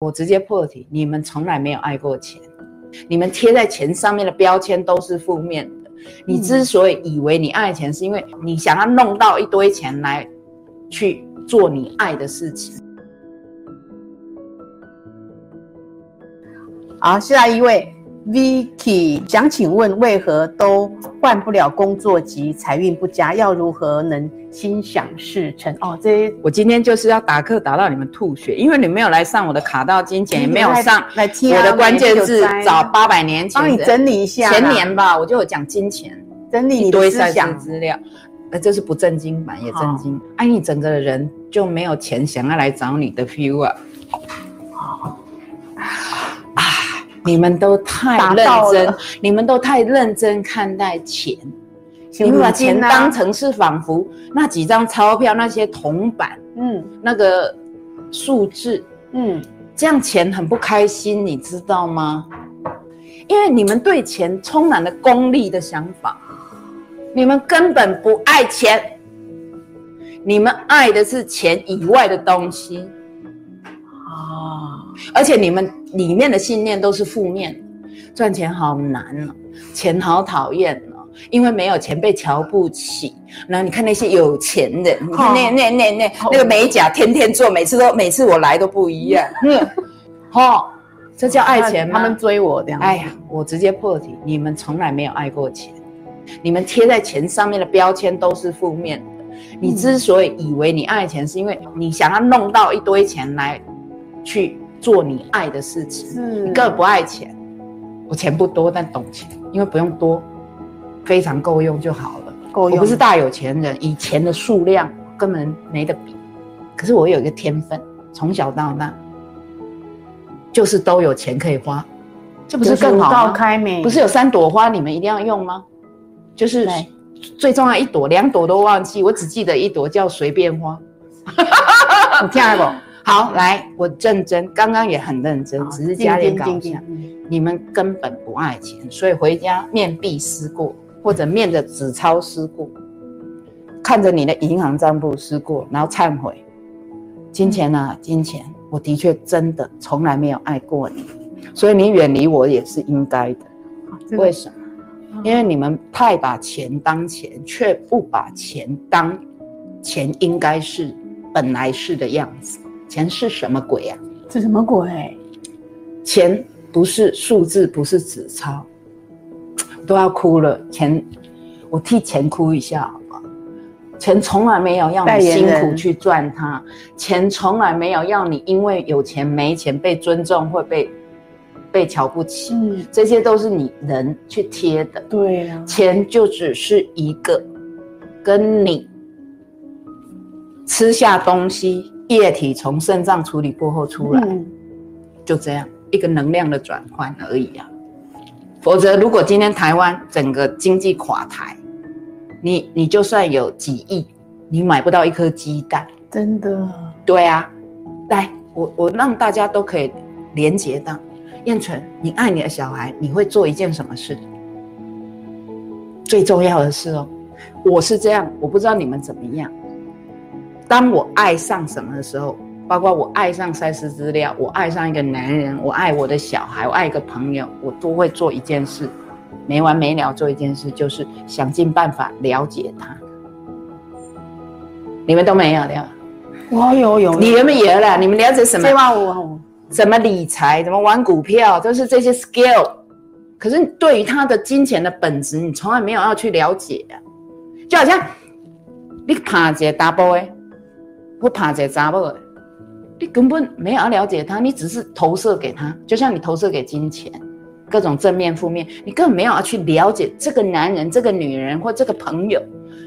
我直接破题，你们从来没有爱过钱，你们贴在钱上面的标签都是负面的。你之所以以为你爱钱，是因为你想要弄到一堆钱来去做你爱的事情。好，下一位 Vicky 想请问，为何都换不了工作及财运不佳？要如何能心想事成？哦，这我今天就是要打课打到你们吐血，因为你没有来上我的卡到金钱，也没有上来听我的关键字，找八百年前帮你整理一下，前年吧，我就有讲金钱，整理你的思想资料。呃，这是不正经版，也正经。哎，你整个人就没有钱想要来找你的 feel 啊？啊，你们都太认真，你们都太认真看待钱，你们把钱当成是仿佛那几张钞票、那些铜板，嗯，那个数字，嗯，这样钱很不开心，你知道吗？因为你们对钱充满了功利的想法。你们根本不爱钱，你们爱的是钱以外的东西啊！而且你们里面的信念都是负面，赚钱好难哦，钱好讨厌哦，因为没有钱被瞧不起。然后你看那些有钱人，你看那那那那那个美甲天天做，每次都每次我来都不一样。嗯，好，这叫爱钱吗？他们追我这样。哎呀，我直接破题，你们从来没有爱过钱。你们贴在钱上面的标签都是负面的。你之所以以为你爱钱，是因为你想要弄到一堆钱来去做你爱的事情。你根本不爱钱。我钱不多，但懂钱，因为不用多，非常够用就好了。够用。我不是大有钱人，以钱的数量根本没得比。可是我有一个天分，从小到大就是都有钱可以花，这不是更好吗？不是有三朵花，你们一定要用吗？就是最重要一朵，两朵都忘记，我只记得一朵叫随便花。你听不？好，来，我认真，刚刚也很认真，只是加点搞笑。你们根本不爱钱，所以回家面壁思过，或者面着纸钞思过，看着你的银行账簿思过，然后忏悔。金钱啊，金钱，我的确真的从来没有爱过你，所以你远离我也是应该的。为什么？因为你们太把钱当钱，却不把钱当钱应该是本来是的样子。钱是什么鬼啊？这什么鬼？钱不是数字，不是纸钞，都要哭了。钱，我替钱哭一下好吗？钱从来没有要你辛苦去赚它，钱从来没有要你因为有钱没钱被尊重或被。被瞧不起，嗯，这些都是你人去贴的，对呀。钱就只是一个，跟你吃下东西，液体从肾脏处理过后出来，就这样一个能量的转换而已啊。否则，如果今天台湾整个经济垮台，你你就算有几亿，你买不到一颗鸡蛋，真的。对啊，来，我我让大家都可以连接到。燕纯，你爱你的小孩，你会做一件什么事？最重要的是哦，我是这样，我不知道你们怎么样。当我爱上什么的时候，包括我爱上赛事资料，我爱上一个男人，我爱我的小孩，我爱一个朋友，我都会做一件事，没完没了做一件事，就是想尽办法了解他。你们都没有了，我有有，你们有了，你们了解什么？这万五。怎么理财？怎么玩股票？都是这些 skill。可是对于他的金钱的本质，你从来没有要去了解。就好像你怕这大波诶，或怕这杂波诶，你根本没有要了解他，你只是投射给他。就像你投射给金钱，各种正面、负面，你根本没有要去了解这个男人、这个女人或这个朋友，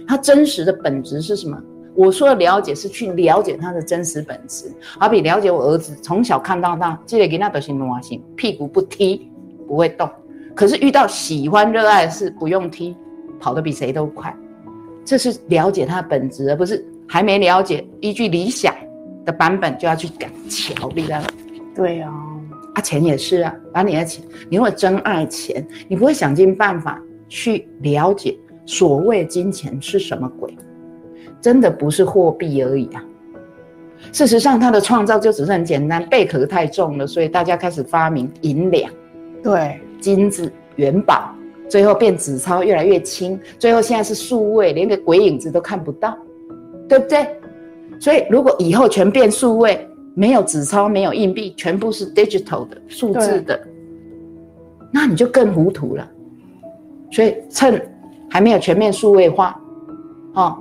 他真实的本质是什么？我说的了解是去了解他的真实本质，好比了解我儿子从小看到大，记得给他德行挪性，屁股不踢不会动，可是遇到喜欢热爱的事不用踢，跑得比谁都快，这是了解他的本质，而不是还没了解依据理想的版本就要去赶桥，知道吗？对啊，啊钱也是啊，把你的钱，你如果真爱钱，你不会想尽办法去了解所谓金钱是什么鬼。真的不是货币而已啊！事实上，它的创造就只是很简单，贝壳太重了，所以大家开始发明银两、对，金子、元宝，最后变纸钞越来越轻，最后现在是数位，连个鬼影子都看不到，对不对？所以如果以后全变数位，没有纸钞，没有硬币，全部是 digital 的数字的，那你就更糊涂了。所以趁还没有全面数位化，哦，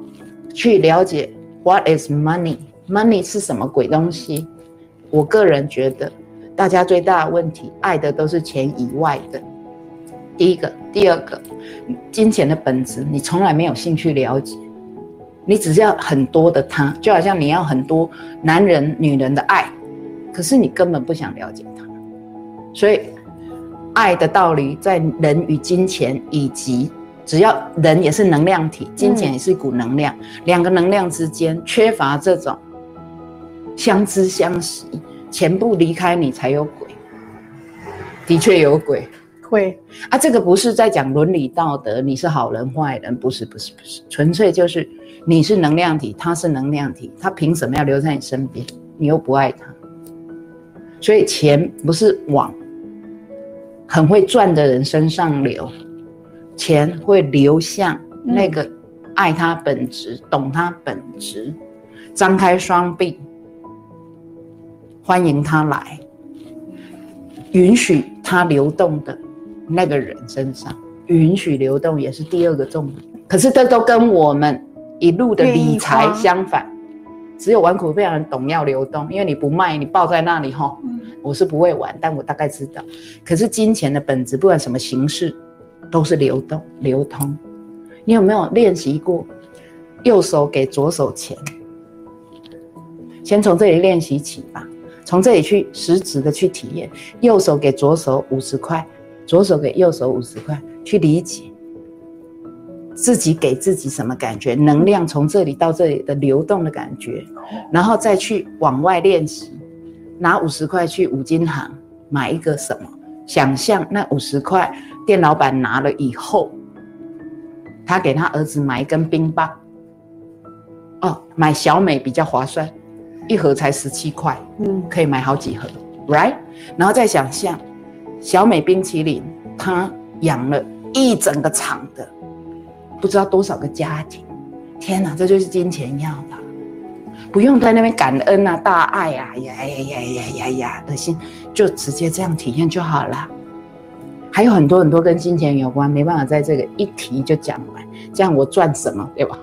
去了解 what is money，money 是什么鬼东西。我个人觉得，大家最大的问题，爱的都是钱以外的。第一个，第二个，金钱的本质，你从来没有兴趣了解。你只是要很多的他，就好像你要很多男人、女人的爱，可是你根本不想了解他。所以，爱的道理在人与金钱，以及只要人也是能量体，金钱也是一股能量，两个能量之间缺乏这种相知相惜，钱不离开你才有鬼。的确有鬼，会。啊，这个不是在讲伦理道德，你是好人坏人，不是不是不是，纯粹就是你是能量体，他是能量体，他凭什么要留在你身边？你又不爱他，所以钱不是往很会赚的人身上流，钱会流向那个爱他本质、懂他本质、张开双臂欢迎他来，允许他流动的那个人身上，允许流动也是第二个重点。可是这都跟我们一路的理财相反，只有玩股票人懂要流动，因为你不卖，你抱在那里哈。我是不会玩，但我大概知道。可是金钱的本质，不管什么形式，都是流动、流通。你有没有练习过？右手给左手钱，先从这里练习起吧。从这里去实质的去体验，右手给左手五十块，左手给右手五十块，去理解自己给自己什么感觉，能量从这里到这里的流动的感觉，然后再去往外练习，拿五十块去五金行买一个什么，想象那五十块店老板拿了以后，他给他儿子买一根冰棒，哦，买小美比较划算。一盒才十七块，嗯，可以买好几盒，right？然后再想象，小美冰淇淋，她养了一整个厂的，不知道多少个家庭，天哪，这就是金钱要的，不用在那边感恩啊、大爱啊，呀呀呀呀呀呀的心，就直接这样体验就好了。还有很多很多跟金钱有关，没办法在这个一提就讲完，这样我赚什么，对吧？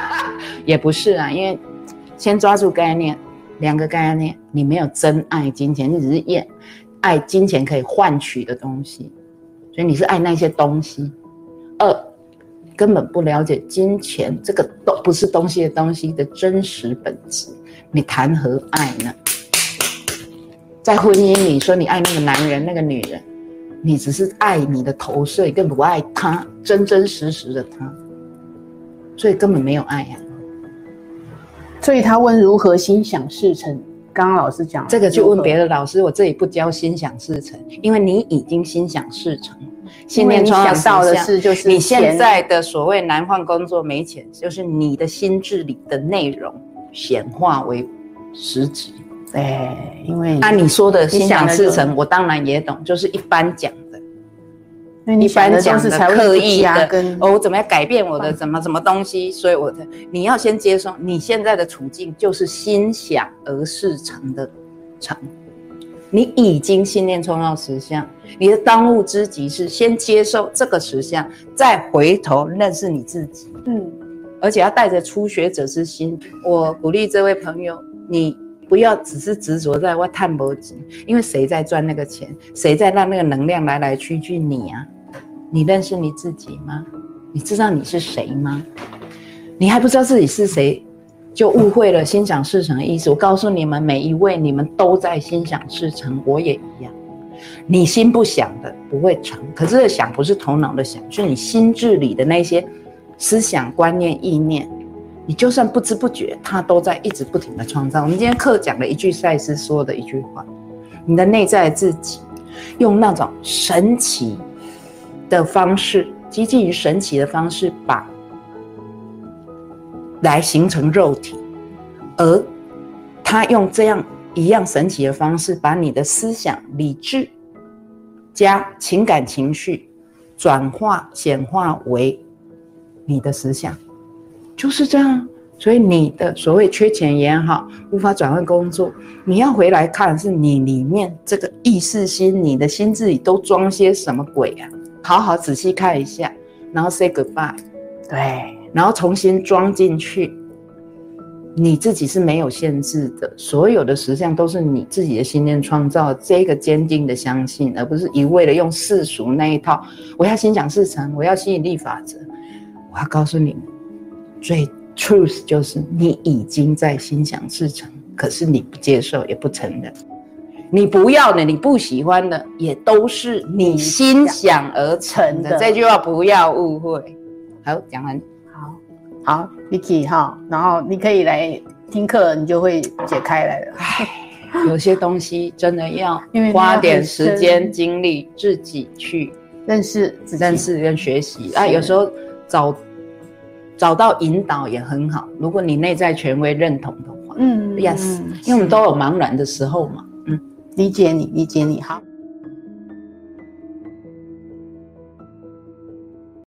也不是啊，因为。先抓住概念，两个概念，你没有真爱金钱，你只是验爱金钱可以换取的东西，所以你是爱那些东西。二，根本不了解金钱这个都不是东西的东西的真实本质，你谈何爱呢？在婚姻里说你爱那个男人那个女人，你只是爱你的投射，更不爱他真真实实的他，所以根本没有爱呀。所以他问如何心想事成，刚刚老师讲这个就问别的老师，我这里不教心想事成，因为你已经心想事成，信念想到的是就是你现在的所谓难换工作没钱，就是你的心智里的内容显化为实质。对，因为按你说的心想事成，我当然也懂，就是一般讲。一般讲的刻意的，哦，我怎么样改变我的怎么什么东西？所以我的你要先接受你现在的处境就是心想而事成的成，你已经信念冲到实相，你的当务之急是先接受这个实相，再回头认识你自己。嗯，而且要带着初学者之心。我鼓励这位朋友，你不要只是执着在我探波金，因为谁在赚那个钱，谁在让那个能量来来去去？你啊。你认识你自己吗？你知道你是谁吗？你还不知道自己是谁，就误会了心想事成的意思。我告诉你们每一位，你们都在心想事成，我也一样。你心不想的不会成，可是想不是头脑的想，是你心智里的那些思想、观念、意念。你就算不知不觉，它都在一直不停的创造。我们今天课讲了一句赛斯说的一句话：你的内在自己用那种神奇。的方式，接近于神奇的方式，把来形成肉体，而他用这样一样神奇的方式，把你的思想、理智加情感情绪转化显化为你的思想，就是这样。所以你的所谓缺钱也好，无法转换工作，你要回来看是你里面这个意识心，你的心智里都装些什么鬼啊？好好仔细看一下，然后 say goodbye，对，然后重新装进去。你自己是没有限制的，所有的实相都是你自己的信念创造。这个坚定的相信，而不是一味的用世俗那一套。我要心想事成，我要吸引力法则。我要告诉你，最 truth 就是你已经在心想事成，可是你不接受，也不承认。你不要的，你不喜欢的，也都是你心想而成的。这句话不要误会。好，讲完。好好，Vicky 哈，然后你可以来听课，你就会解开来了。唉，有些东西真的要 花点时间精力自己去认识、认识跟学习啊。有时候找找到引导也很好。如果你内在权威认同的话，嗯，Yes，因为我们都有茫然的时候嘛。嗯，理解你，理解你，好。